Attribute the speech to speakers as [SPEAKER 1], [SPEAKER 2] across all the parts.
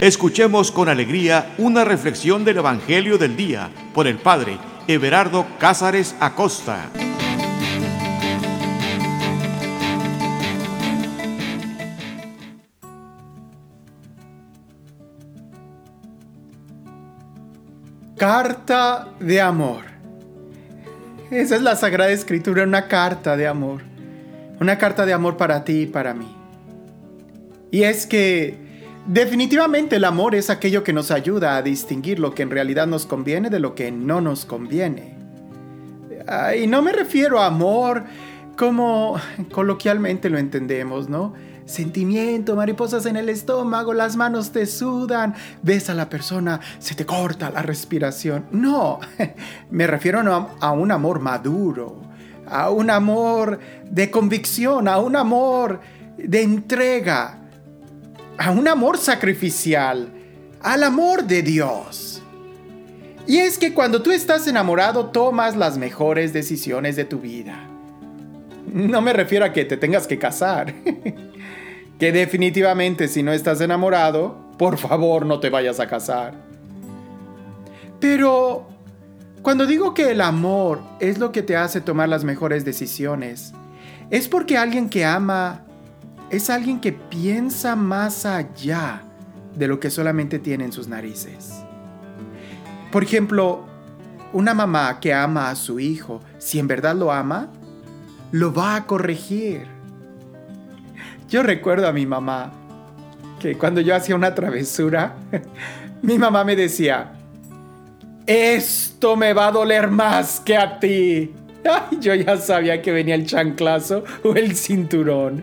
[SPEAKER 1] Escuchemos con alegría una reflexión del Evangelio del Día por el Padre Everardo Cázares Acosta.
[SPEAKER 2] Carta de amor. Esa es la Sagrada Escritura, una carta de amor. Una carta de amor para ti y para mí. Y es que Definitivamente el amor es aquello que nos ayuda a distinguir lo que en realidad nos conviene de lo que no nos conviene. Y no me refiero a amor como coloquialmente lo entendemos, ¿no? Sentimiento, mariposas en el estómago, las manos te sudan, ves a la persona, se te corta la respiración. No, me refiero a un amor maduro, a un amor de convicción, a un amor de entrega, a un amor sacrificial, al amor de Dios. Y es que cuando tú estás enamorado tomas las mejores decisiones de tu vida. No me refiero a que te tengas que casar. que definitivamente si no estás enamorado, por favor no te vayas a casar. Pero cuando digo que el amor es lo que te hace tomar las mejores decisiones, es porque alguien que ama es alguien que piensa más allá de lo que solamente tiene en sus narices. Por ejemplo, una mamá que ama a su hijo, si en verdad lo ama, lo va a corregir. Yo recuerdo a mi mamá que cuando yo hacía una travesura, mi mamá me decía, esto me va a doler más que a ti. yo ya sabía que venía el chanclazo o el cinturón.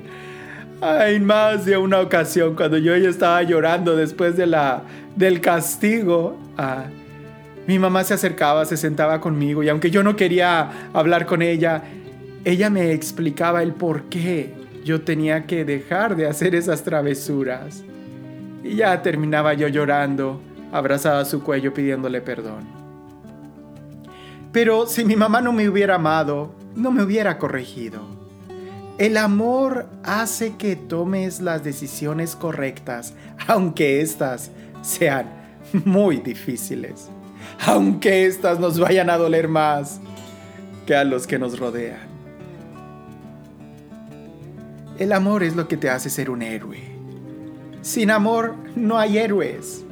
[SPEAKER 2] En más de una ocasión, cuando yo ya estaba llorando después de la, del castigo, ah, mi mamá se acercaba, se sentaba conmigo y aunque yo no quería hablar con ella, ella me explicaba el por qué yo tenía que dejar de hacer esas travesuras. Y ya terminaba yo llorando, abrazada a su cuello pidiéndole perdón. Pero si mi mamá no me hubiera amado, no me hubiera corregido. El amor hace que tomes las decisiones correctas, aunque éstas sean muy difíciles, aunque éstas nos vayan a doler más que a los que nos rodean. El amor es lo que te hace ser un héroe. Sin amor no hay héroes.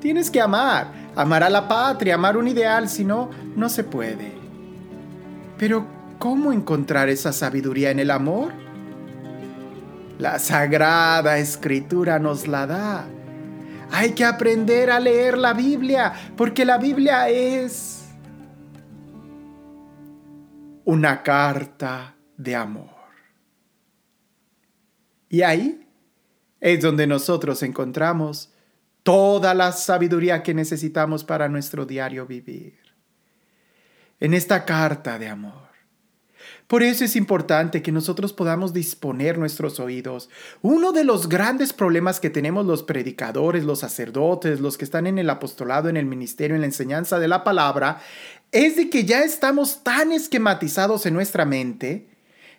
[SPEAKER 2] Tienes que amar, amar a la patria, amar un ideal, si no, no se puede. Pero ¿Cómo encontrar esa sabiduría en el amor? La sagrada escritura nos la da. Hay que aprender a leer la Biblia, porque la Biblia es una carta de amor. Y ahí es donde nosotros encontramos toda la sabiduría que necesitamos para nuestro diario vivir. En esta carta de amor por eso es importante que nosotros podamos disponer nuestros oídos. Uno de los grandes problemas que tenemos los predicadores, los sacerdotes, los que están en el apostolado, en el ministerio, en la enseñanza de la palabra, es de que ya estamos tan esquematizados en nuestra mente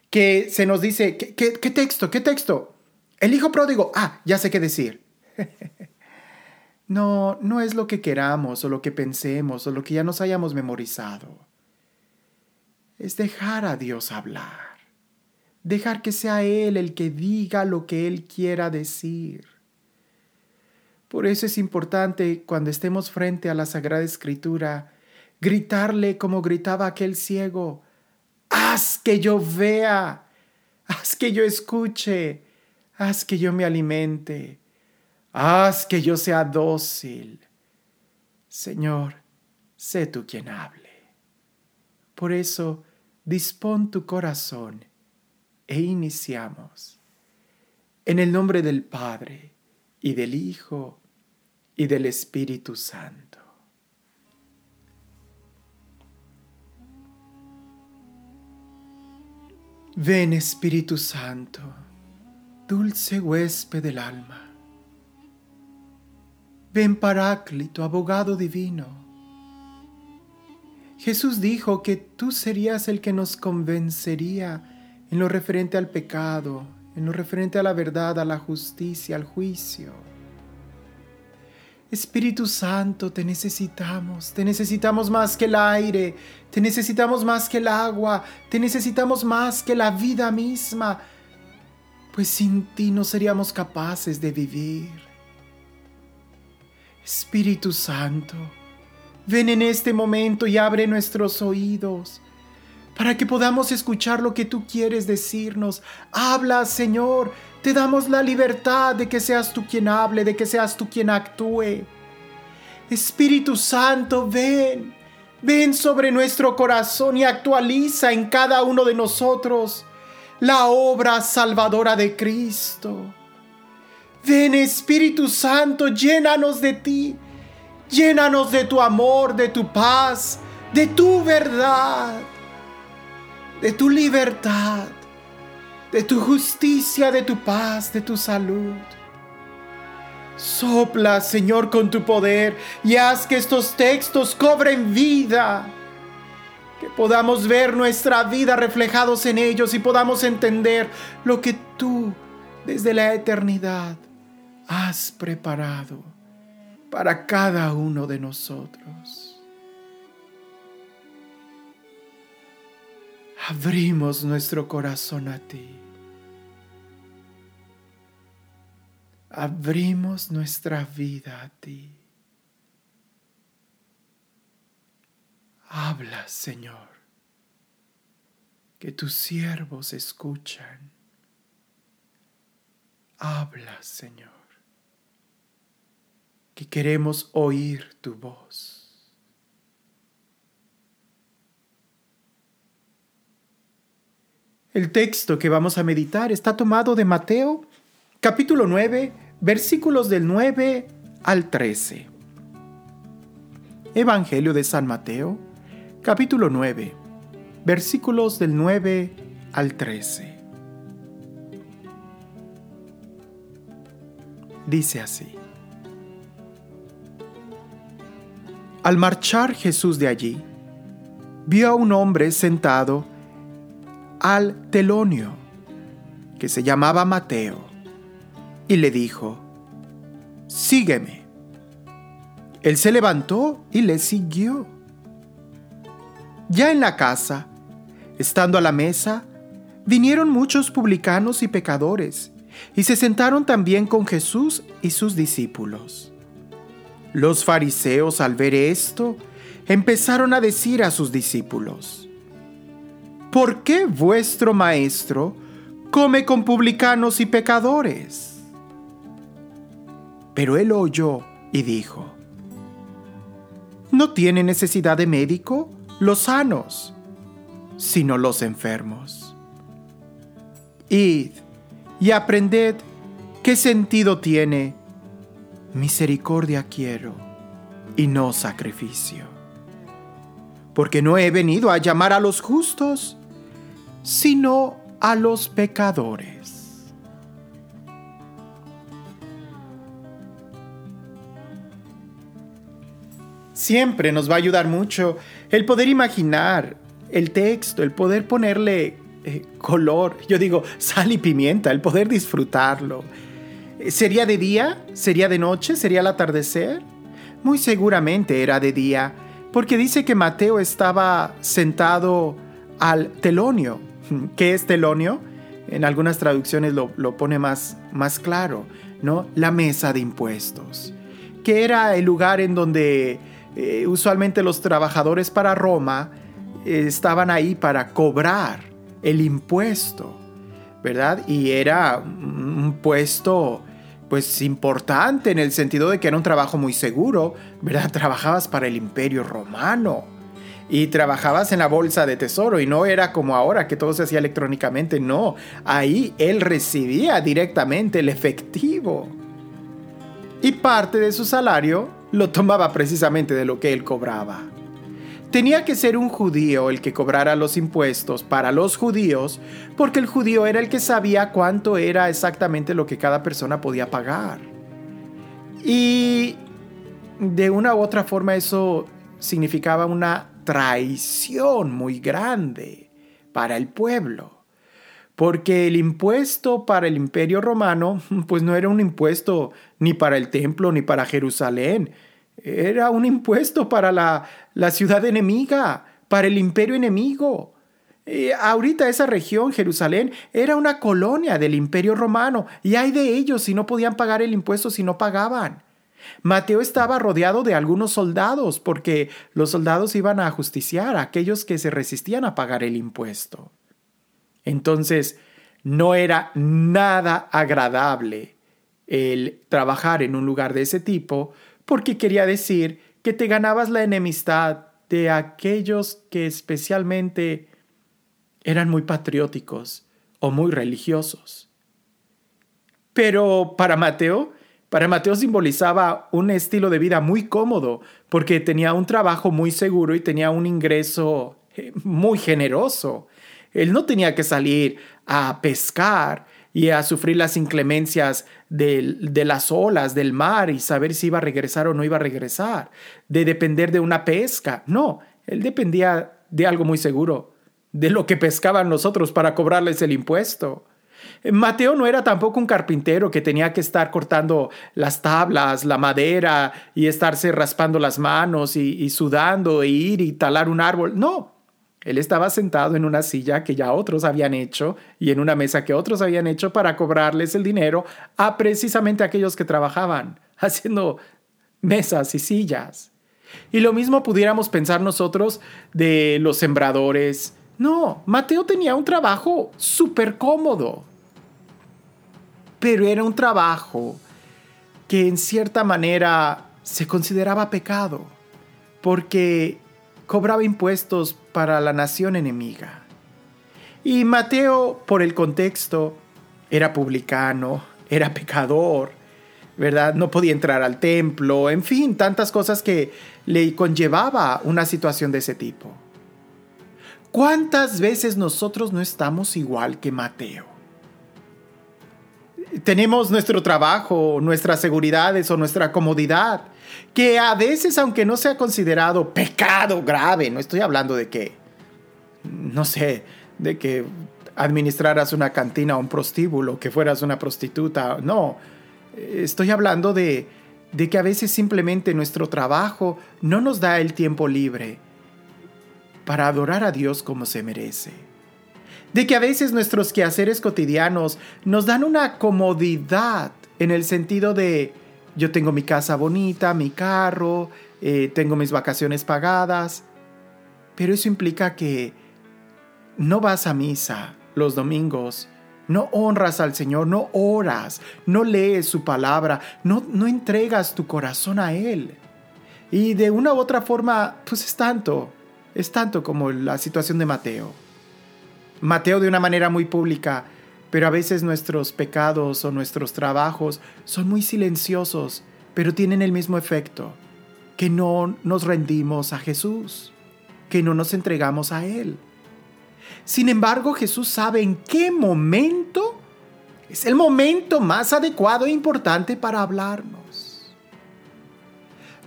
[SPEAKER 2] que se nos dice, ¿qué, texto? ¿Qué texto? El hijo pródigo. Ah, ya sé qué decir. no, no es lo que queramos o lo que pensemos o lo que ya nos hayamos memorizado es dejar a Dios hablar, dejar que sea Él el que diga lo que Él quiera decir. Por eso es importante cuando estemos frente a la Sagrada Escritura, gritarle como gritaba aquel ciego, haz que yo vea, haz que yo escuche, haz que yo me alimente, haz que yo sea dócil. Señor, sé tú quien hable. Por eso, dispón tu corazón e iniciamos. En el nombre del Padre, y del Hijo, y del Espíritu Santo. Ven Espíritu Santo, dulce huésped del alma. Ven Paráclito, abogado divino Jesús dijo que tú serías el que nos convencería en lo referente al pecado, en lo referente a la verdad, a la justicia, al juicio. Espíritu Santo, te necesitamos, te necesitamos más que el aire, te necesitamos más que el agua, te necesitamos más que la vida misma, pues sin ti no seríamos capaces de vivir. Espíritu Santo, ven en este momento y abre nuestros oídos para que podamos escuchar lo que tú quieres decirnos. Habla, Señor, te damos la libertad de que seas tú quien hable, de que seas tú quien actúe. Espíritu Santo, ven, ven sobre nuestro corazón y actualiza en cada uno de nosotros la obra salvadora de Cristo. Ven Espíritu Santo, llénanos de ti, llénanos de tu amor, de tu paz, de tu verdad, de tu libertad de tu justicia, de tu paz, de tu salud. Sopla, Señor, con tu poder y haz que estos textos cobren vida. Que podamos ver nuestra vida reflejados en ellos y podamos entender lo que tú desde la eternidad has preparado para cada uno de nosotros. Abrimos nuestro corazón a ti. abrimos nuestra vida a ti. Habla, Señor, que tus siervos escuchan. Habla, Señor, que queremos oír tu voz. El texto que vamos a meditar está tomado de Mateo capítulo 9, versículos del 9 al 13. Evangelio de San Mateo, capítulo 9, versículos del 9 al 13. Dice así. Al marchar Jesús de allí, vio a un hombre sentado al telonio, que se llamaba Mateo y le dijo, Sígueme. Él se levantó y le siguió. Ya en la casa, estando a la mesa, vinieron muchos publicanos y pecadores, y se sentaron también con Jesús y sus discípulos. Los fariseos al ver esto, empezaron a decir a sus discípulos, ¿por qué vuestro maestro come con publicanos y pecadores? Pero él oyó y dijo, No tiene necesidad de médico los sanos, sino los enfermos. Id y aprended qué sentido tiene misericordia quiero y no sacrificio. Porque no he venido a llamar a los justos, sino a los pecadores. siempre nos va a ayudar mucho el poder imaginar el texto, el poder ponerle eh, color, yo digo sal y pimienta, el poder disfrutarlo. ¿Sería de día? ¿Sería de noche? ¿Sería el atardecer? Muy seguramente era de día, porque dice que Mateo estaba sentado al telonio. ¿Qué es telonio? En algunas traducciones lo, pone más, más claro, ¿no? La mesa de impuestos, que era el lugar en donde eh, usualmente los trabajadores para Roma eh, estaban ahí para cobrar el impuesto, ¿verdad? Y era un puesto pues importante en el sentido de que era un trabajo muy seguro, ¿verdad? Trabajabas para el imperio romano y trabajabas en la bolsa de tesoro y no era como ahora que todo se hacía electrónicamente, no, ahí él recibía directamente el efectivo. Y parte de su salario lo tomaba precisamente de lo que él cobraba. Tenía que ser un judío el que cobrara los impuestos para los judíos, porque el judío era el que sabía cuánto era exactamente lo que cada persona podía pagar. Y de una u otra forma eso significaba una traición muy grande para el pueblo porque el impuesto para el imperio romano pues no era un impuesto ni para el templo ni para Jerusalén, era un impuesto para la, la ciudad enemiga, para el imperio enemigo. ahorita esa región, Jerusalén, era una colonia del imperio romano y hay de ellos si no podían pagar el impuesto si no pagaban. Mateo estaba rodeado de algunos soldados porque los soldados iban a justiciar a aquellos que se resistían a pagar el impuesto. Entonces, no era nada agradable el trabajar en un lugar de ese tipo porque quería decir que te ganabas la enemistad de aquellos que especialmente eran muy patrióticos o muy religiosos. Pero para Mateo, para Mateo simbolizaba un estilo de vida muy cómodo, porque tenía un trabajo muy seguro y tenía un ingreso eh, muy generoso. Él no tenía que salir a pescar y a sufrir las inclemencias de, de, las olas del mar y saber si iba a regresar o no iba a regresar, de depender de una pesca. No, él dependía de algo muy seguro, de lo que pescaban nosotros para cobrarles el impuesto. Mateo no era tampoco un carpintero que tenía que estar cortando las tablas, la madera y estarse raspando las manos y, sudando e ir y talar un árbol. No, él estaba sentado en una silla que ya otros habían hecho y en una mesa que otros habían hecho para cobrarles el dinero a precisamente aquellos que trabajaban, haciendo mesas y sillas. Y lo mismo pudiéramos pensar nosotros de los sembradores. No, Mateo tenía un trabajo súper cómodo pero era un trabajo que en cierta manera se consideraba pecado, porque cobraba impuestos para la nación enemiga. Y Mateo, por el contexto, era publicano, era pecador, ¿verdad? No podía entrar al templo, en fin, tantas cosas que le conllevaba una situación de ese tipo. ¿Cuántas veces nosotros no estamos igual que Mateo? tenemos nuestro trabajo, nuestras seguridades o nuestra comodidad, que a veces, aunque no sea considerado pecado grave, no estoy hablando de que, no sé, de que administraras una cantina o un prostíbulo, que fueras una prostituta, no, estoy hablando de, de que a veces simplemente nuestro trabajo no nos da el tiempo libre para adorar a Dios como se merece. De que a veces nuestros quehaceres cotidianos nos dan una comodidad en el sentido de yo tengo mi casa bonita, mi carro, eh, tengo mis vacaciones pagadas, pero eso implica que no vas a misa los domingos, no honras al Señor, no oras, no lees su palabra, no, no entregas tu corazón a Él. Y de una u otra forma, pues es tanto, es tanto como la situación de Mateo. Mateo de una manera muy pública, pero a veces nuestros pecados o nuestros trabajos son muy silenciosos, pero tienen el mismo efecto, que no nos rendimos a Jesús, que no nos entregamos a Él. Sin embargo, Jesús sabe en qué momento es el momento más adecuado e importante para hablarnos.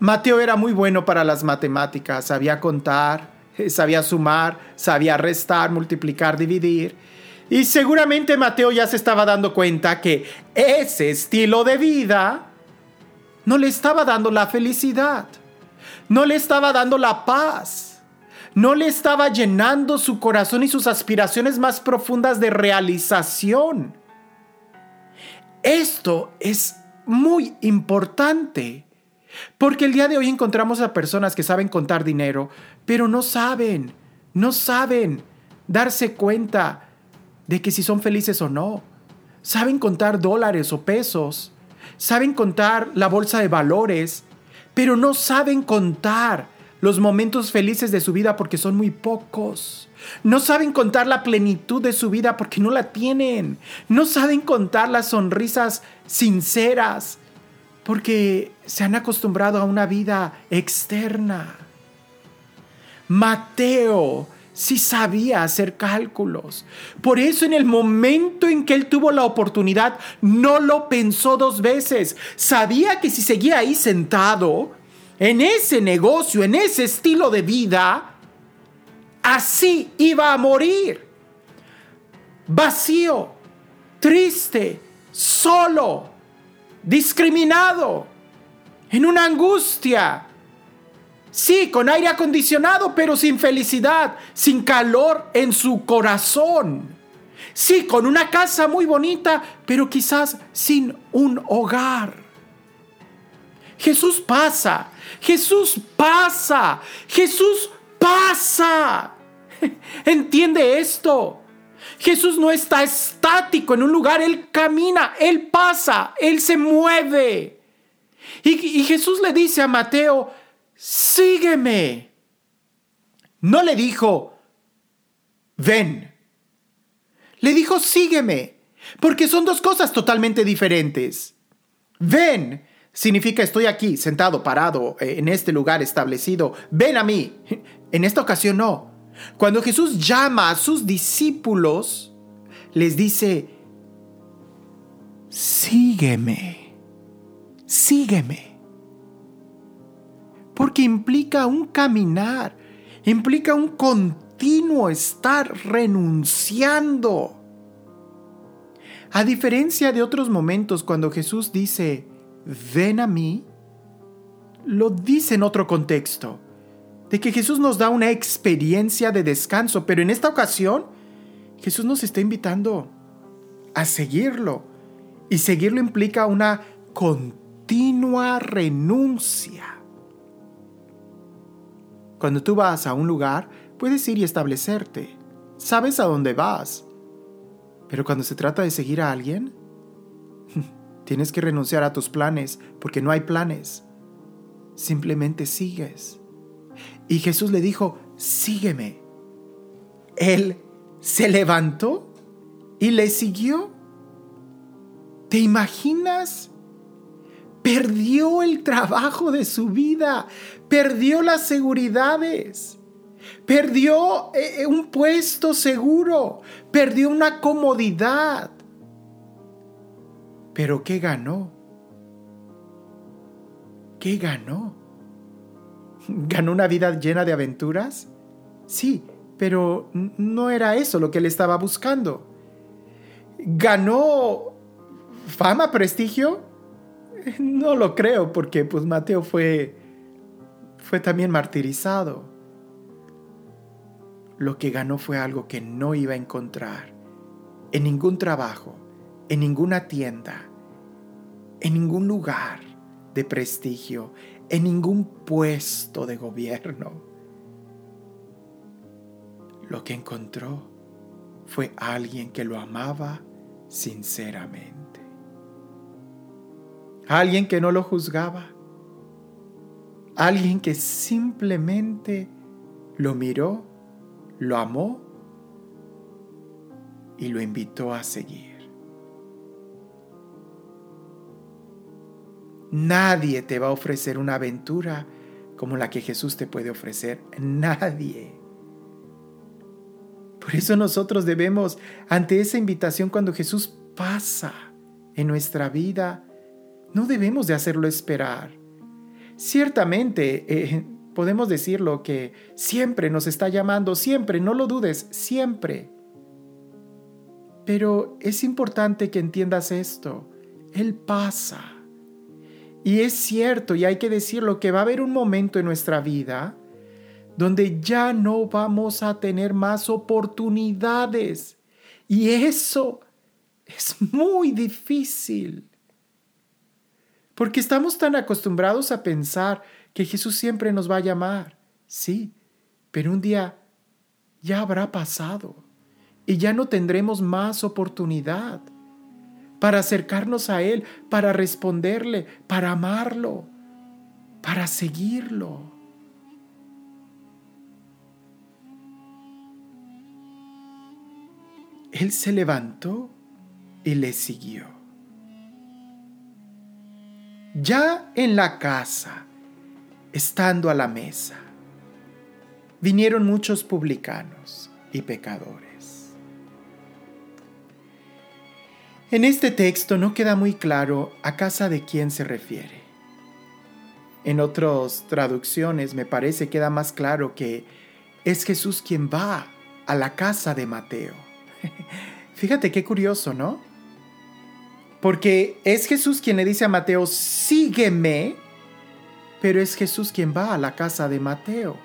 [SPEAKER 2] Mateo era muy bueno para las matemáticas, sabía contar, sabía sumar, sabía restar, multiplicar, dividir. Y seguramente Mateo ya se estaba dando cuenta que ese estilo de vida no le estaba dando la felicidad, no le estaba dando la paz, no le estaba llenando su corazón y sus aspiraciones más profundas de realización. Esto es muy importante. Porque el día de hoy encontramos a personas que saben contar dinero, pero no saben, no saben darse cuenta de que si son felices o no. Saben contar dólares o pesos, saben contar la bolsa de valores, pero no saben contar los momentos felices de su vida porque son muy pocos. No saben contar la plenitud de su vida porque no la tienen. No saben contar las sonrisas sinceras porque se han acostumbrado a una vida externa. Mateo sí sabía hacer cálculos. Por eso en el momento en que él tuvo la oportunidad, no lo pensó dos veces. Sabía que si seguía ahí sentado, en ese negocio, en ese estilo de vida, así iba a morir. vacío, triste, solo, discriminado, en una angustia. Sí, con aire acondicionado, pero sin felicidad, sin calor en su corazón. Sí, con una casa muy bonita, pero quizás sin un hogar. Jesús pasa, Jesús pasa, Jesús pasa. ¿Entiende esto? Jesús no está estático en un lugar, Él camina, Él pasa, Él se mueve. Y, Jesús le dice a Mateo, sígueme. No le dijo, ven. Le dijo, sígueme, porque son dos cosas totalmente diferentes. Ven significa estoy aquí, sentado, parado, eh, en este lugar establecido. Ven a mí. En esta ocasión no. Cuando Jesús llama a sus discípulos, les dice, sígueme, sígueme. Porque implica un caminar, implica un continuo estar renunciando. A diferencia de otros momentos cuando Jesús dice, ven a mí, lo dice en otro contexto de que Jesús nos da una experiencia de descanso, pero en esta ocasión Jesús nos está invitando a seguirlo. Y seguirlo implica una continua renuncia. Cuando tú vas a un lugar, puedes ir y establecerte. Sabes a dónde vas. Pero cuando se trata de seguir a alguien, tienes que renunciar a tus planes porque no hay planes. Simplemente sigues. Y Jesús le dijo, sígueme. Él se levantó y le siguió. ¿Te imaginas? Perdió el trabajo de su vida, perdió las seguridades, perdió eh, eh, un puesto seguro, perdió una comodidad. Pero ¿qué ganó? ¿Qué ganó? ¿Ganó una vida llena de aventuras? Sí, pero no era eso lo que él estaba buscando. ¿Ganó fama, prestigio? No lo creo, porque pues Mateo fue, fue también martirizado. Lo que ganó fue algo que no iba a encontrar en ningún trabajo, en ninguna tienda, en ningún lugar de prestigio, en ningún puesto de gobierno. Lo que encontró fue alguien que lo amaba sinceramente. Alguien que no lo juzgaba. Alguien que simplemente lo miró, lo amó y lo invitó a seguir. Nadie te va a ofrecer una aventura como la que Jesús te puede ofrecer. Nadie. Por eso nosotros debemos, ante esa invitación, cuando Jesús pasa en nuestra vida, no debemos de hacerlo esperar. Ciertamente, eh, podemos decirlo que siempre nos está llamando, siempre, no lo dudes, siempre. Pero es importante que entiendas esto. Él pasa. Y es cierto, y hay que decirlo, que va a haber un momento en nuestra vida donde ya no vamos a tener más oportunidades. Y eso es muy difícil. Porque estamos tan acostumbrados a pensar que Jesús siempre nos va a llamar. Sí, pero un día ya habrá pasado y ya no tendremos más oportunidad para acercarnos a Él, para responderle, para amarlo, para seguirlo. Él se levantó y le siguió. Ya en la casa, estando a la mesa, vinieron muchos publicanos y pecadores En este texto no queda muy claro a casa de quién se refiere. En otras traducciones me parece queda más claro que es Jesús quien va a la casa de Mateo. Fíjate qué curioso, ¿no? Porque es Jesús quien le dice a Mateo, sígueme, pero es Jesús quien va a la casa de Mateo.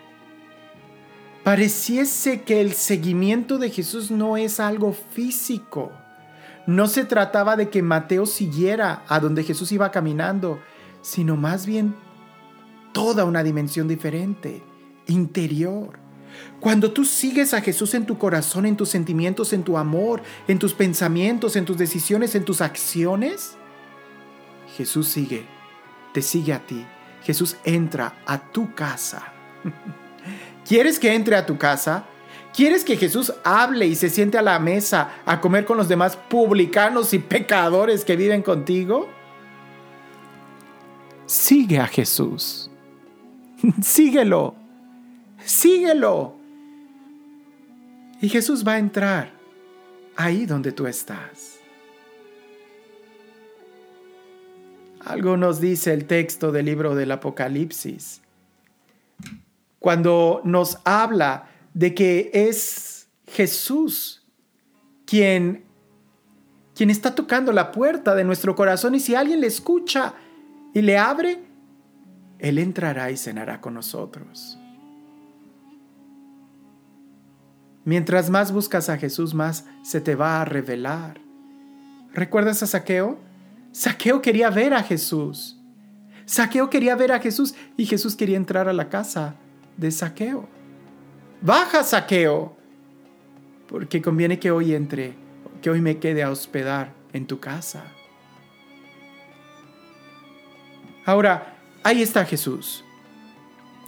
[SPEAKER 2] Pareciese que el seguimiento de Jesús no es algo físico. No se trataba de que Mateo siguiera a donde Jesús iba caminando, sino más bien toda una dimensión diferente, interior. Cuando tú sigues a Jesús en tu corazón, en tus sentimientos, en tu amor, en tus pensamientos, en tus decisiones, en tus acciones, Jesús sigue, te sigue a ti. Jesús entra a tu casa. ¿Quieres que entre a tu casa? ¿Quieres que Jesús hable y se siente a la mesa a comer con los demás publicanos y pecadores que viven contigo? Sigue a Jesús. Síguelo. Síguelo. Y Jesús va a entrar ahí donde tú estás. Algo nos dice el texto del libro del Apocalipsis. Cuando nos habla de que es Jesús quien quien está tocando la puerta de nuestro corazón y si alguien le escucha y le abre, él entrará y cenará con nosotros. Mientras más buscas a Jesús, más se te va a revelar. ¿Recuerdas a Saqueo? Saqueo quería ver a Jesús. Saqueo quería ver a Jesús y Jesús quería entrar a la casa de Saqueo. Baja, Saqueo, porque conviene que hoy entre, que hoy me quede a hospedar en tu casa. Ahora, ahí está Jesús,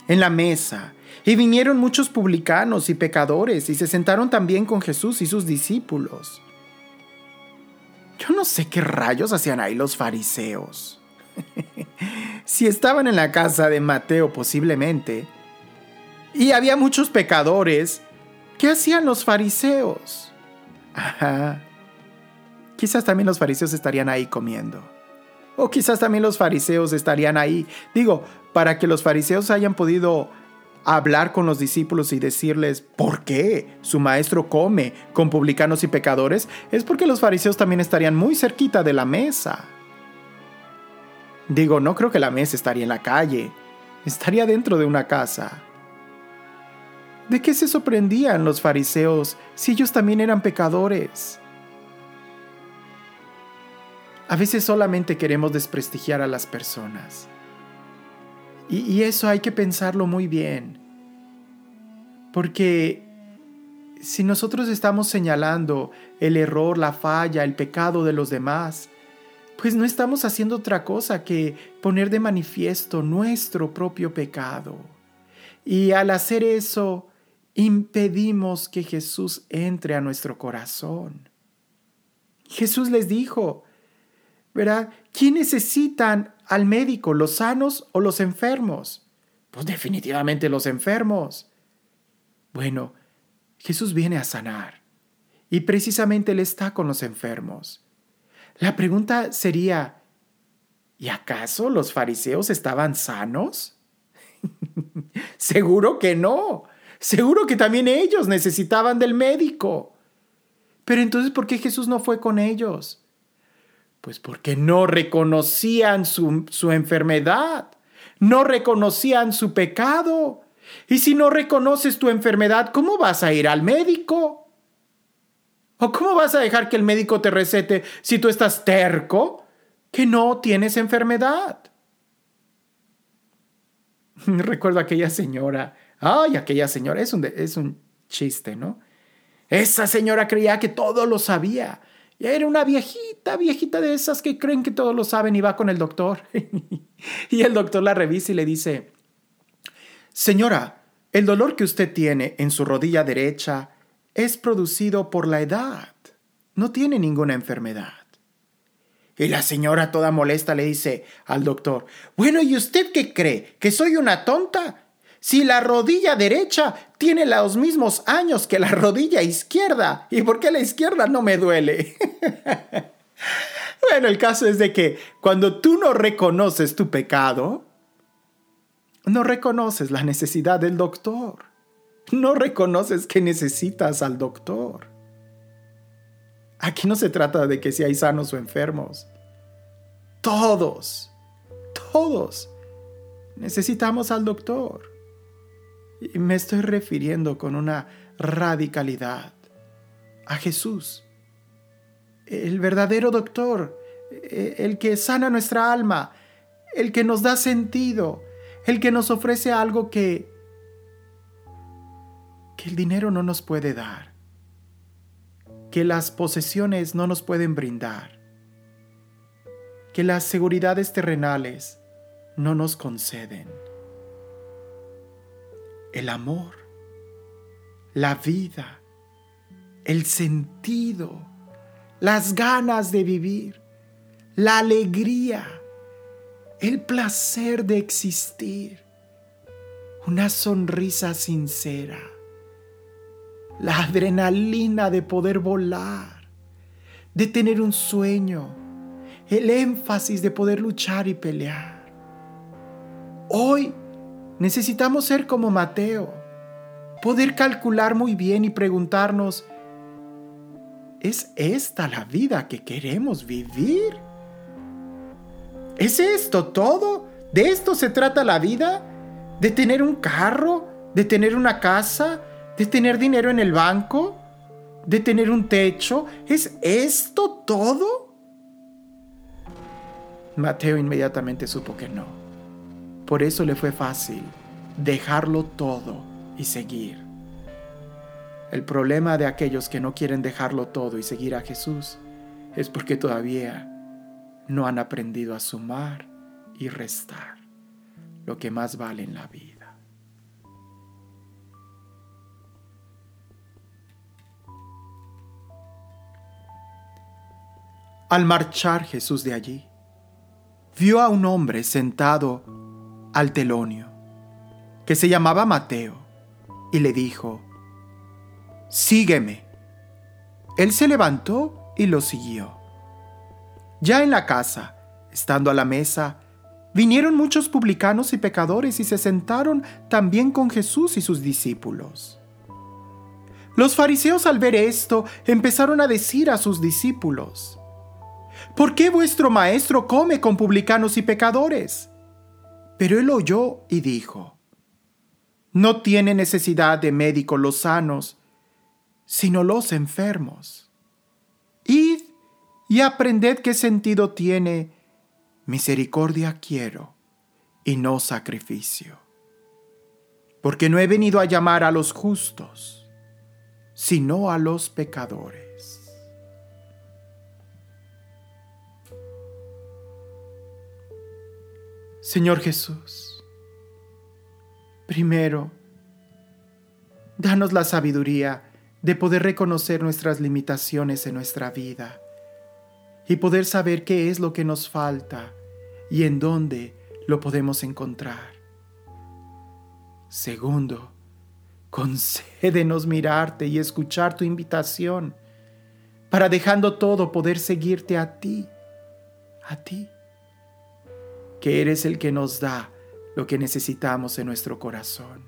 [SPEAKER 2] en la mesa, y vinieron muchos publicanos y pecadores y se sentaron también con Jesús y sus discípulos. Yo no sé qué rayos hacían ahí los fariseos. si estaban en la casa de Mateo posiblemente, y había muchos pecadores, ¿qué hacían los fariseos? Ajá. Quizás también los fariseos estarían ahí comiendo. O quizás también los fariseos estarían ahí. Digo, para que los fariseos hayan podido hablar con los discípulos y decirles por qué su maestro come con publicanos y pecadores, es porque los fariseos también estarían muy cerquita de la mesa. Digo, no creo que la mesa estaría en la calle, estaría dentro de una casa. ¿De qué se sorprendían los fariseos si ellos también eran pecadores? A veces solamente queremos desprestigiar a las personas. Y, eso hay que pensarlo muy bien. Porque si nosotros estamos señalando el error, la falla, el pecado de los demás, pues no estamos haciendo otra cosa que poner de manifiesto nuestro propio pecado. Y al hacer eso, impedimos que Jesús entre a nuestro corazón. Jesús les dijo, ¿verdad? ¿Quién necesitan al médico, los sanos o los enfermos? Pues definitivamente los enfermos. Bueno, Jesús viene a sanar y precisamente Él está con los enfermos. La pregunta sería, ¿y acaso los fariseos estaban sanos? Seguro que no. Seguro que también ellos necesitaban del médico. Pero entonces, ¿por qué Jesús no fue con ellos? Pues porque no reconocían su, enfermedad, no reconocían su pecado. Y si no reconoces tu enfermedad, ¿cómo vas a ir al médico? ¿O cómo vas a dejar que el médico te recete si tú estás terco que no tienes enfermedad? Recuerdo aquella señora, ay, aquella señora, es un, es un chiste, ¿no? Esa señora creía que todo lo sabía era una viejita, viejita de esas que creen que todo lo saben y va con el doctor. y el doctor la revisa y le dice, Señora, el dolor que usted tiene en su rodilla derecha es producido por la edad. No tiene ninguna enfermedad. Y la señora toda molesta le dice al doctor, bueno, ¿y usted qué cree? ¿Que soy una tonta? Si la rodilla derecha tiene los mismos años que la rodilla izquierda, ¿y por qué la izquierda no me duele? bueno, el caso es de que cuando tú no reconoces tu pecado, no reconoces la necesidad del doctor. No reconoces que necesitas al doctor. Aquí no se trata de que si hay sanos o enfermos. Todos, todos necesitamos al doctor. Y me estoy refiriendo con una radicalidad a Jesús, el verdadero doctor, el que sana nuestra alma, el que nos da sentido, el que nos ofrece algo que, que el dinero no nos puede dar, que las posesiones no nos pueden brindar, que las seguridades terrenales no nos conceden. El amor, la vida, el sentido, las ganas de vivir, la alegría, el placer de existir, una sonrisa sincera, la adrenalina de poder volar, de tener un sueño, el énfasis de poder luchar y pelear. Hoy necesitamos ser como Mateo, poder calcular muy bien y preguntarnos, ¿es esta la vida que queremos vivir? ¿Es esto todo? ¿De esto se trata la vida? ¿De tener un carro? ¿De tener una casa? ¿De tener dinero en el banco? ¿De tener un techo? ¿Es esto todo? Mateo inmediatamente supo que no. Por eso le fue fácil dejarlo todo y seguir. El problema de aquellos que no quieren dejarlo todo y seguir a Jesús es porque todavía no han aprendido a sumar y restar lo que más vale en la vida. Al marchar Jesús de allí, vio a un hombre sentado al telonio, que se llamaba Mateo, y le dijo, Sígueme. Él se levantó y lo siguió. Ya en la casa, estando a la mesa, vinieron muchos publicanos y pecadores y se sentaron también con Jesús y sus discípulos. Los fariseos al ver esto empezaron a decir a sus discípulos, ¿por qué vuestro maestro come con publicanos y pecadores? Pero él oyó y dijo, no tiene necesidad de médicos los sanos, sino los enfermos. Id y aprended qué sentido tiene misericordia quiero y no sacrificio. Porque no he venido a llamar a los justos, sino a los pecadores. Señor Jesús, primero, danos la sabiduría de poder reconocer nuestras limitaciones en nuestra vida y poder saber qué es lo que nos falta y en dónde lo podemos encontrar. Segundo, concédenos mirarte y escuchar tu invitación para dejando todo poder seguirte a ti, a ti, que eres el que nos da lo que necesitamos en nuestro corazón.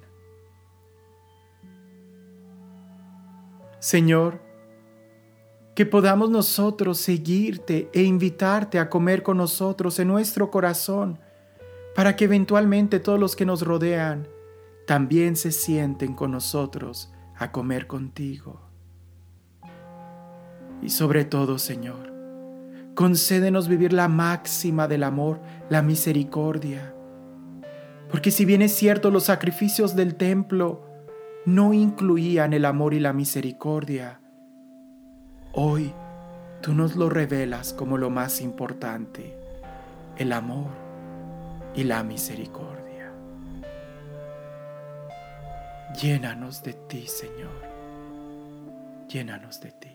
[SPEAKER 2] Señor, que podamos nosotros seguirte e invitarte a comer con nosotros en nuestro corazón, para que eventualmente todos los que nos rodean también se sienten con nosotros a comer contigo. Y sobre todo, Señor, concédenos vivir la máxima del amor, la misericordia. Porque si bien es cierto, los sacrificios del templo no incluían el amor y la misericordia, Hoy tú nos lo revelas como lo más importante, el amor y la misericordia. Llénanos de ti, Señor. Llénanos de ti.